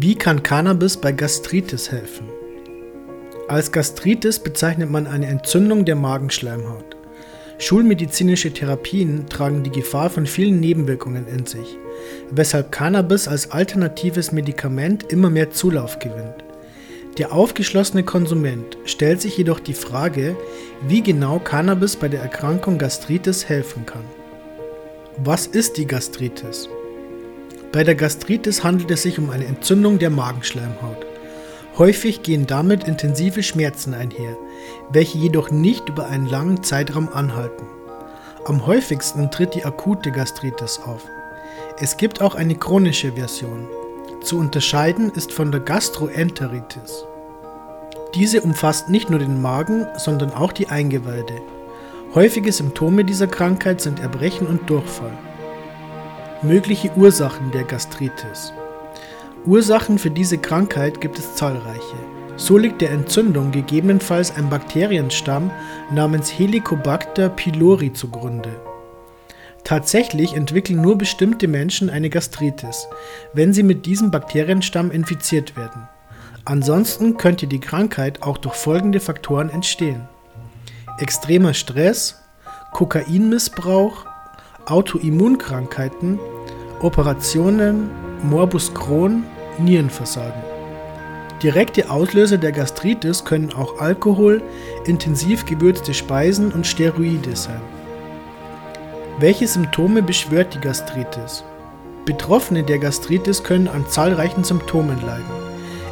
Wie kann Cannabis bei Gastritis helfen? Als Gastritis bezeichnet man eine Entzündung der Magenschleimhaut. Schulmedizinische Therapien tragen die Gefahr von vielen Nebenwirkungen in sich, weshalb Cannabis als alternatives Medikament immer mehr Zulauf gewinnt. Der aufgeschlossene Konsument stellt sich jedoch die Frage, wie genau Cannabis bei der Erkrankung Gastritis helfen kann. Was ist die Gastritis? Bei der Gastritis handelt es sich um eine Entzündung der Magenschleimhaut. Häufig gehen damit intensive Schmerzen einher, welche jedoch nicht über einen langen Zeitraum anhalten. Am häufigsten tritt die akute Gastritis auf. Es gibt auch eine chronische Version. Zu unterscheiden ist von der Gastroenteritis. Diese umfasst nicht nur den Magen, sondern auch die Eingeweide. Häufige Symptome dieser Krankheit sind Erbrechen und Durchfall. Mögliche Ursachen der Gastritis. Ursachen für diese Krankheit gibt es zahlreiche. So liegt der Entzündung gegebenenfalls ein Bakterienstamm namens Helicobacter pylori zugrunde. Tatsächlich entwickeln nur bestimmte Menschen eine Gastritis, wenn sie mit diesem Bakterienstamm infiziert werden. Ansonsten könnte die Krankheit auch durch folgende Faktoren entstehen. Extremer Stress, Kokainmissbrauch, Autoimmunkrankheiten, Operationen, Morbus Crohn, Nierenversagen. Direkte Auslöser der Gastritis können auch Alkohol, intensiv gewürzte Speisen und Steroide sein. Welche Symptome beschwört die Gastritis? Betroffene der Gastritis können an zahlreichen Symptomen leiden.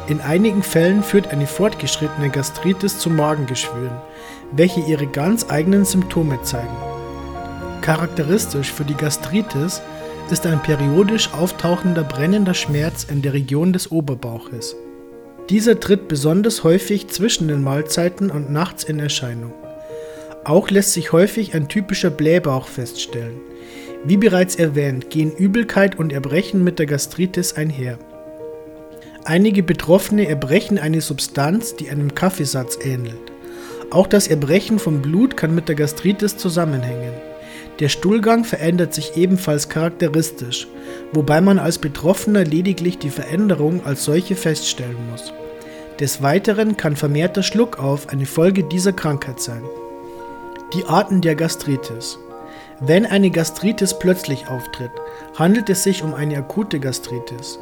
In einigen Fällen führt eine fortgeschrittene Gastritis zu Magengeschwüren, welche ihre ganz eigenen Symptome zeigen. Charakteristisch für die Gastritis ist ein periodisch auftauchender brennender Schmerz in der Region des Oberbauches. Dieser tritt besonders häufig zwischen den Mahlzeiten und nachts in Erscheinung. Auch lässt sich häufig ein typischer Blähbauch feststellen. Wie bereits erwähnt, gehen Übelkeit und Erbrechen mit der Gastritis einher. Einige Betroffene erbrechen eine Substanz, die einem Kaffeesatz ähnelt. Auch das Erbrechen von Blut kann mit der Gastritis zusammenhängen. Der Stuhlgang verändert sich ebenfalls charakteristisch, wobei man als Betroffener lediglich die Veränderung als solche feststellen muss. Des Weiteren kann vermehrter Schluckauf eine Folge dieser Krankheit sein. Die Arten der Gastritis. Wenn eine Gastritis plötzlich auftritt, handelt es sich um eine akute Gastritis.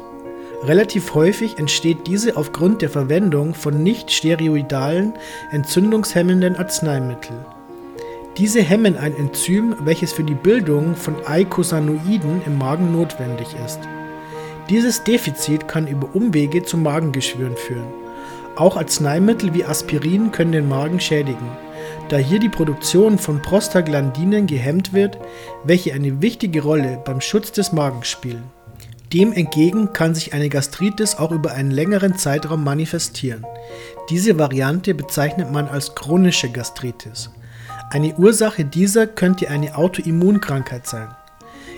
Relativ häufig entsteht diese aufgrund der Verwendung von nicht steroidalen, entzündungshemmenden Arzneimitteln. Diese hemmen ein Enzym, welches für die Bildung von Eicosanoiden im Magen notwendig ist. Dieses Defizit kann über Umwege zu Magengeschwüren führen. Auch Arzneimittel wie Aspirin können den Magen schädigen, da hier die Produktion von Prostaglandinen gehemmt wird, welche eine wichtige Rolle beim Schutz des Magens spielen. Dem entgegen kann sich eine Gastritis auch über einen längeren Zeitraum manifestieren. Diese Variante bezeichnet man als chronische Gastritis. Eine Ursache dieser könnte eine Autoimmunkrankheit sein.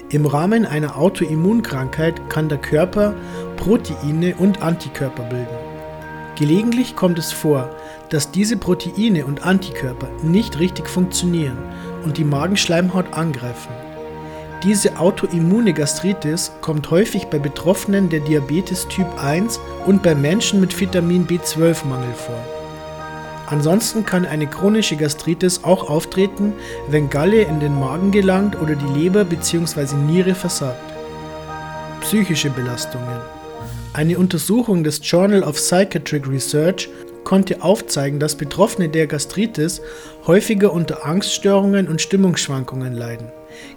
Im Rahmen einer Autoimmunkrankheit kann der Körper Proteine und Antikörper bilden. Gelegentlich kommt es vor, dass diese Proteine und Antikörper nicht richtig funktionieren und die Magenschleimhaut angreifen. Diese autoimmune Gastritis kommt häufig bei Betroffenen der Diabetes Typ 1 und bei Menschen mit Vitamin B12-Mangel vor. Ansonsten kann eine chronische Gastritis auch auftreten, wenn Galle in den Magen gelangt oder die Leber bzw. Niere versagt. Psychische Belastungen. Eine Untersuchung des Journal of Psychiatric Research konnte aufzeigen, dass Betroffene der Gastritis häufiger unter Angststörungen und Stimmungsschwankungen leiden.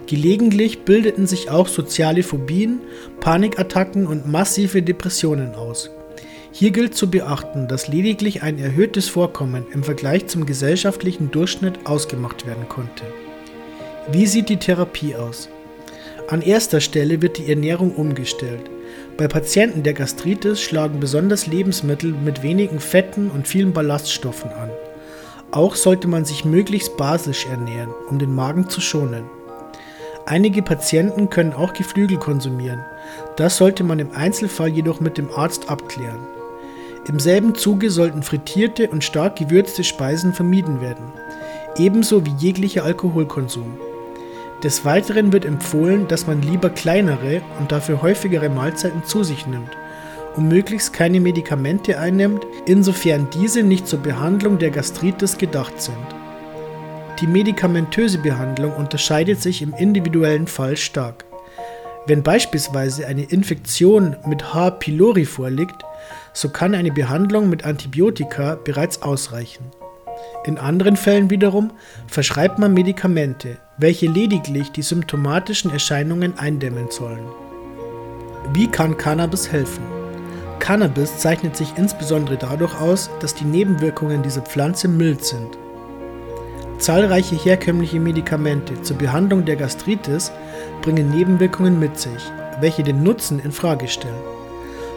Gelegentlich bildeten sich auch soziale Phobien, Panikattacken und massive Depressionen aus. Hier gilt zu beachten, dass lediglich ein erhöhtes Vorkommen im Vergleich zum gesellschaftlichen Durchschnitt ausgemacht werden konnte. Wie sieht die Therapie aus? An erster Stelle wird die Ernährung umgestellt. Bei Patienten der Gastritis schlagen besonders Lebensmittel mit wenigen Fetten und vielen Ballaststoffen an. Auch sollte man sich möglichst basisch ernähren, um den Magen zu schonen. Einige Patienten können auch Geflügel konsumieren. Das sollte man im Einzelfall jedoch mit dem Arzt abklären. Im selben Zuge sollten frittierte und stark gewürzte Speisen vermieden werden, ebenso wie jeglicher Alkoholkonsum. Des Weiteren wird empfohlen, dass man lieber kleinere und dafür häufigere Mahlzeiten zu sich nimmt, und möglichst keine Medikamente einnimmt, insofern diese nicht zur Behandlung der Gastritis gedacht sind. Die medikamentöse Behandlung unterscheidet sich im individuellen Fall stark. Wenn beispielsweise eine Infektion mit H. pylori vorliegt, so kann eine Behandlung mit Antibiotika bereits ausreichen. In anderen Fällen wiederum verschreibt man Medikamente, welche lediglich die symptomatischen Erscheinungen eindämmen sollen. Wie kann Cannabis helfen? Cannabis zeichnet sich insbesondere dadurch aus, dass die Nebenwirkungen dieser Pflanze mild sind. Zahlreiche herkömmliche Medikamente zur Behandlung der Gastritis bringen Nebenwirkungen mit sich, welche den Nutzen in Frage stellen.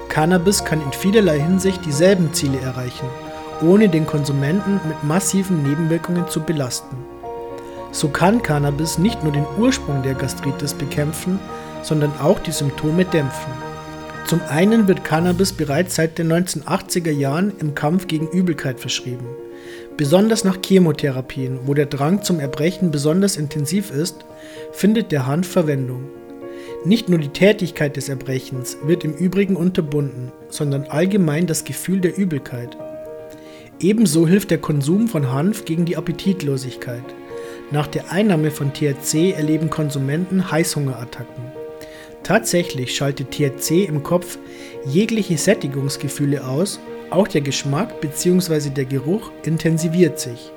Cannabis kann in vielerlei Hinsicht dieselben Ziele erreichen, ohne den Konsumenten mit massiven Nebenwirkungen zu belasten. So kann Cannabis nicht nur den Ursprung der Gastritis bekämpfen, sondern auch die Symptome dämpfen. Zum einen wird Cannabis bereits seit den 1980er Jahren im Kampf gegen Übelkeit verschrieben. Besonders nach Chemotherapien, wo der Drang zum Erbrechen besonders intensiv ist, findet der Hanf Verwendung. Nicht nur die Tätigkeit des Erbrechens wird im Übrigen unterbunden, sondern allgemein das Gefühl der Übelkeit. Ebenso hilft der Konsum von Hanf gegen die Appetitlosigkeit. Nach der Einnahme von THC erleben Konsumenten Heißhungerattacken. Tatsächlich schaltet THC im Kopf jegliche Sättigungsgefühle aus, auch der Geschmack bzw. der Geruch intensiviert sich.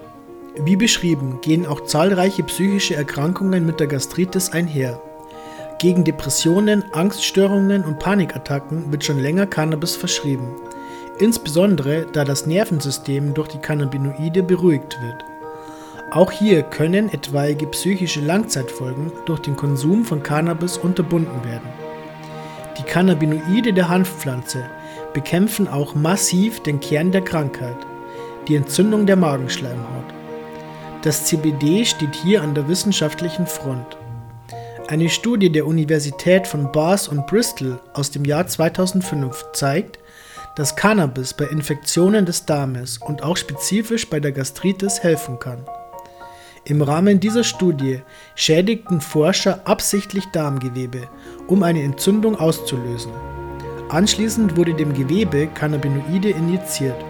Wie beschrieben gehen auch zahlreiche psychische Erkrankungen mit der Gastritis einher. Gegen Depressionen, Angststörungen und Panikattacken wird schon länger Cannabis verschrieben, insbesondere da das Nervensystem durch die Cannabinoide beruhigt wird. Auch hier können etwaige psychische Langzeitfolgen durch den Konsum von Cannabis unterbunden werden. Die Cannabinoide der Hanfpflanze bekämpfen auch massiv den Kern der Krankheit, die Entzündung der Magenschleimhaut. Das CBD steht hier an der wissenschaftlichen Front. Eine Studie der Universität von Bath und Bristol aus dem Jahr 2005 zeigt, dass Cannabis bei Infektionen des Darmes und auch spezifisch bei der Gastritis helfen kann. Im Rahmen dieser Studie schädigten Forscher absichtlich Darmgewebe, um eine Entzündung auszulösen. Anschließend wurde dem Gewebe Cannabinoide injiziert.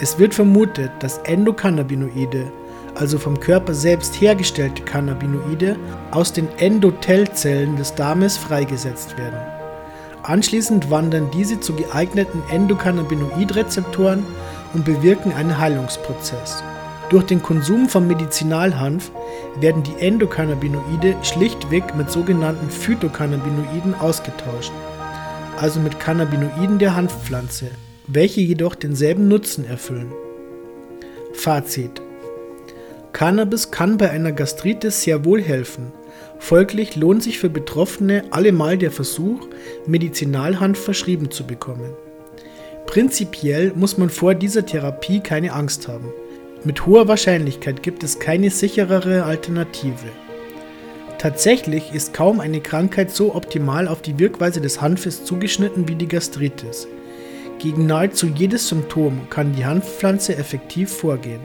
Es wird vermutet, dass Endokannabinoide also vom Körper selbst hergestellte Cannabinoide, aus den Endothelzellen des Darmes freigesetzt werden. Anschließend wandern diese zu geeigneten Endokannabinoidrezeptoren und bewirken einen Heilungsprozess. Durch den Konsum von Medizinalhanf werden die Endokannabinoide schlichtweg mit sogenannten Phytocannabinoiden ausgetauscht, also mit Cannabinoiden der Hanfpflanze, welche jedoch denselben Nutzen erfüllen. Fazit Cannabis kann bei einer Gastritis sehr wohl helfen. Folglich lohnt sich für Betroffene allemal der Versuch, Medizinalhanf verschrieben zu bekommen. Prinzipiell muss man vor dieser Therapie keine Angst haben. Mit hoher Wahrscheinlichkeit gibt es keine sicherere Alternative. Tatsächlich ist kaum eine Krankheit so optimal auf die Wirkweise des Hanfes zugeschnitten wie die Gastritis. Gegen nahezu jedes Symptom kann die Hanfpflanze effektiv vorgehen.